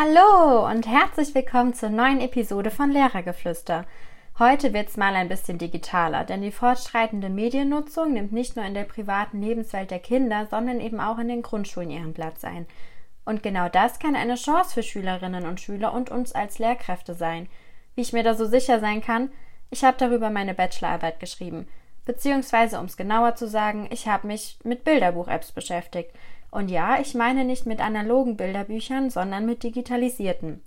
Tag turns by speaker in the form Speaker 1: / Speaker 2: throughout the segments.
Speaker 1: Hallo und herzlich willkommen zur neuen Episode von Lehrergeflüster. Heute wird's mal ein bisschen digitaler, denn die fortschreitende Mediennutzung nimmt nicht nur in der privaten Lebenswelt der Kinder, sondern eben auch in den Grundschulen ihren Platz ein. Und genau das kann eine Chance für Schülerinnen und Schüler und uns als Lehrkräfte sein. Wie ich mir da so sicher sein kann, ich habe darüber meine Bachelorarbeit geschrieben. Beziehungsweise, um es genauer zu sagen, ich habe mich mit Bilderbuch-Apps beschäftigt – und ja, ich meine nicht mit analogen Bilderbüchern, sondern mit digitalisierten.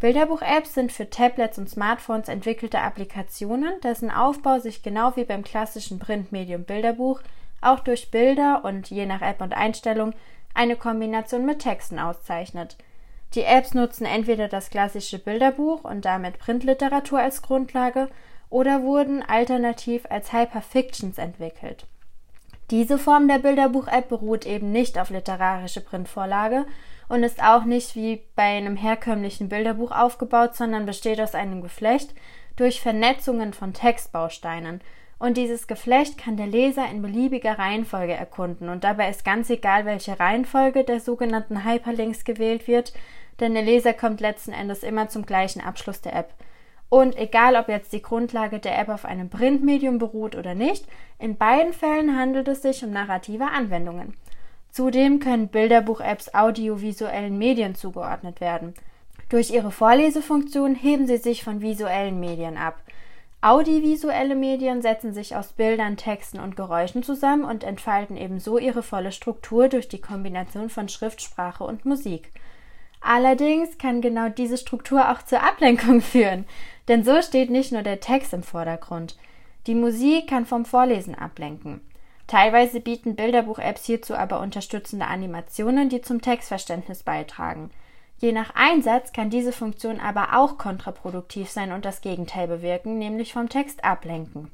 Speaker 1: Bilderbuch-Apps sind für Tablets und Smartphones entwickelte Applikationen, dessen Aufbau sich genau wie beim klassischen Printmedium Bilderbuch auch durch Bilder und je nach App und Einstellung eine Kombination mit Texten auszeichnet. Die Apps nutzen entweder das klassische Bilderbuch und damit Printliteratur als Grundlage oder wurden alternativ als Hyperfictions entwickelt. Diese Form der Bilderbuch-App beruht eben nicht auf literarische Printvorlage und ist auch nicht wie bei einem herkömmlichen Bilderbuch aufgebaut, sondern besteht aus einem Geflecht durch Vernetzungen von Textbausteinen. Und dieses Geflecht kann der Leser in beliebiger Reihenfolge erkunden. Und dabei ist ganz egal, welche Reihenfolge der sogenannten Hyperlinks gewählt wird, denn der Leser kommt letzten Endes immer zum gleichen Abschluss der App. Und egal, ob jetzt die Grundlage der App auf einem Printmedium beruht oder nicht, in beiden Fällen handelt es sich um narrative Anwendungen. Zudem können Bilderbuch-Apps audiovisuellen Medien zugeordnet werden. Durch ihre Vorlesefunktion heben sie sich von visuellen Medien ab. Audiovisuelle Medien setzen sich aus Bildern, Texten und Geräuschen zusammen und entfalten ebenso ihre volle Struktur durch die Kombination von Schriftsprache und Musik. Allerdings kann genau diese Struktur auch zur Ablenkung führen. Denn so steht nicht nur der Text im Vordergrund. Die Musik kann vom Vorlesen ablenken. Teilweise bieten Bilderbuch-Apps hierzu aber unterstützende Animationen, die zum Textverständnis beitragen. Je nach Einsatz kann diese Funktion aber auch kontraproduktiv sein und das Gegenteil bewirken, nämlich vom Text ablenken.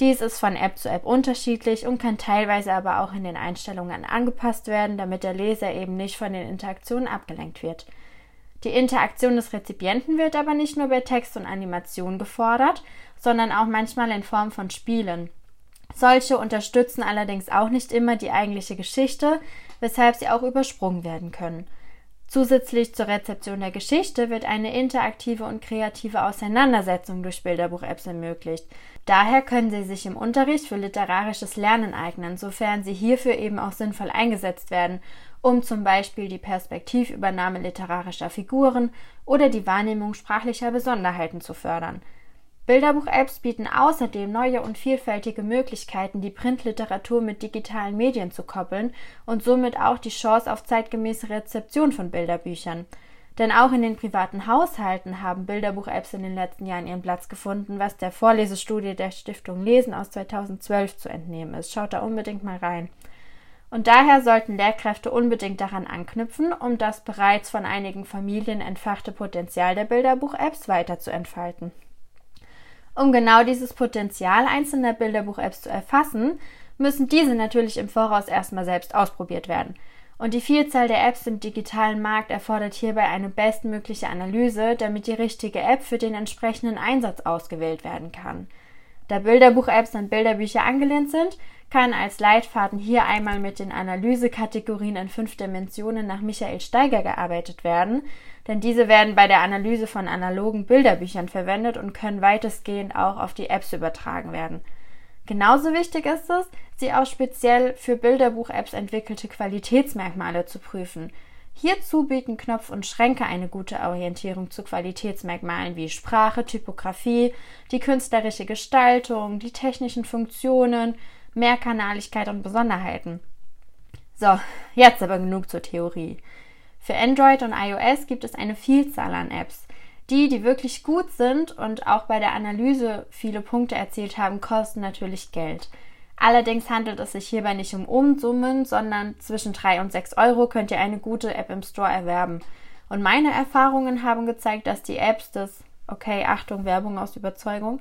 Speaker 1: Dies ist von App zu App unterschiedlich und kann teilweise aber auch in den Einstellungen angepasst werden, damit der Leser eben nicht von den Interaktionen abgelenkt wird. Die Interaktion des Rezipienten wird aber nicht nur bei Text und Animation gefordert, sondern auch manchmal in Form von Spielen. Solche unterstützen allerdings auch nicht immer die eigentliche Geschichte, weshalb sie auch übersprungen werden können. Zusätzlich zur Rezeption der Geschichte wird eine interaktive und kreative Auseinandersetzung durch Bilderbuch-Apps ermöglicht. Daher können sie sich im Unterricht für literarisches Lernen eignen, sofern sie hierfür eben auch sinnvoll eingesetzt werden um zum Beispiel die Perspektivübernahme literarischer Figuren oder die Wahrnehmung sprachlicher Besonderheiten zu fördern. Bilderbuch-Apps bieten außerdem neue und vielfältige Möglichkeiten, die Printliteratur mit digitalen Medien zu koppeln und somit auch die Chance auf zeitgemäße Rezeption von Bilderbüchern. Denn auch in den privaten Haushalten haben Bilderbuch-Apps in den letzten Jahren ihren Platz gefunden, was der Vorlesestudie der Stiftung Lesen aus 2012 zu entnehmen ist. Schaut da unbedingt mal rein. Und daher sollten Lehrkräfte unbedingt daran anknüpfen, um das bereits von einigen Familien entfachte Potenzial der Bilderbuch-Apps weiter zu entfalten. Um genau dieses Potenzial einzelner Bilderbuch-Apps zu erfassen, müssen diese natürlich im Voraus erstmal selbst ausprobiert werden. Und die Vielzahl der Apps im digitalen Markt erfordert hierbei eine bestmögliche Analyse, damit die richtige App für den entsprechenden Einsatz ausgewählt werden kann. Da Bilderbuch-Apps an Bilderbücher angelehnt sind, kann als Leitfaden hier einmal mit den Analysekategorien in fünf Dimensionen nach Michael Steiger gearbeitet werden, denn diese werden bei der Analyse von analogen Bilderbüchern verwendet und können weitestgehend auch auf die Apps übertragen werden. Genauso wichtig ist es, sie auch speziell für Bilderbuch-Apps entwickelte Qualitätsmerkmale zu prüfen. Hierzu bieten Knopf und Schränke eine gute Orientierung zu Qualitätsmerkmalen wie Sprache, Typografie, die künstlerische Gestaltung, die technischen Funktionen, Mehrkanaligkeit und Besonderheiten. So, jetzt aber genug zur Theorie. Für Android und iOS gibt es eine Vielzahl an Apps. Die, die wirklich gut sind und auch bei der Analyse viele Punkte erzielt haben, kosten natürlich Geld. Allerdings handelt es sich hierbei nicht um Umsummen, sondern zwischen 3 und 6 Euro könnt ihr eine gute App im Store erwerben. Und meine Erfahrungen haben gezeigt, dass die Apps des, okay, Achtung, Werbung aus Überzeugung,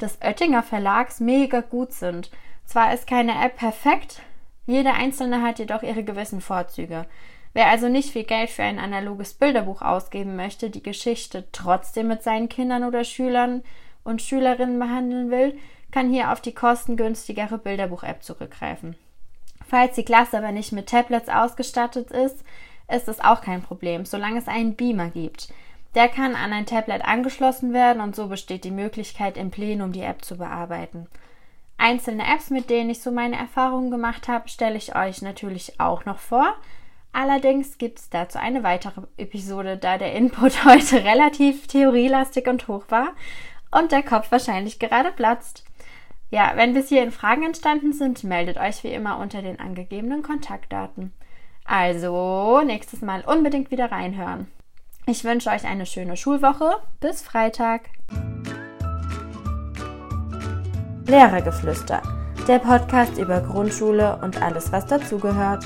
Speaker 1: des Oettinger Verlags mega gut sind zwar ist keine App perfekt, jede einzelne hat jedoch ihre gewissen Vorzüge. Wer also nicht viel Geld für ein analoges Bilderbuch ausgeben möchte, die Geschichte trotzdem mit seinen Kindern oder Schülern und Schülerinnen behandeln will, kann hier auf die kostengünstigere Bilderbuch-App zurückgreifen. Falls die Klasse aber nicht mit Tablets ausgestattet ist, ist es auch kein Problem, solange es einen Beamer gibt. Der kann an ein Tablet angeschlossen werden und so besteht die Möglichkeit, im Plenum die App zu bearbeiten. Einzelne Apps, mit denen ich so meine Erfahrungen gemacht habe, stelle ich euch natürlich auch noch vor. Allerdings gibt es dazu eine weitere Episode, da der Input heute relativ theorielastig und hoch war und der Kopf wahrscheinlich gerade platzt. Ja, wenn bis hierhin Fragen entstanden sind, meldet euch wie immer unter den angegebenen Kontaktdaten. Also, nächstes Mal unbedingt wieder reinhören. Ich wünsche euch eine schöne Schulwoche. Bis Freitag. Lehrergeflüster, der Podcast über Grundschule und alles, was dazugehört.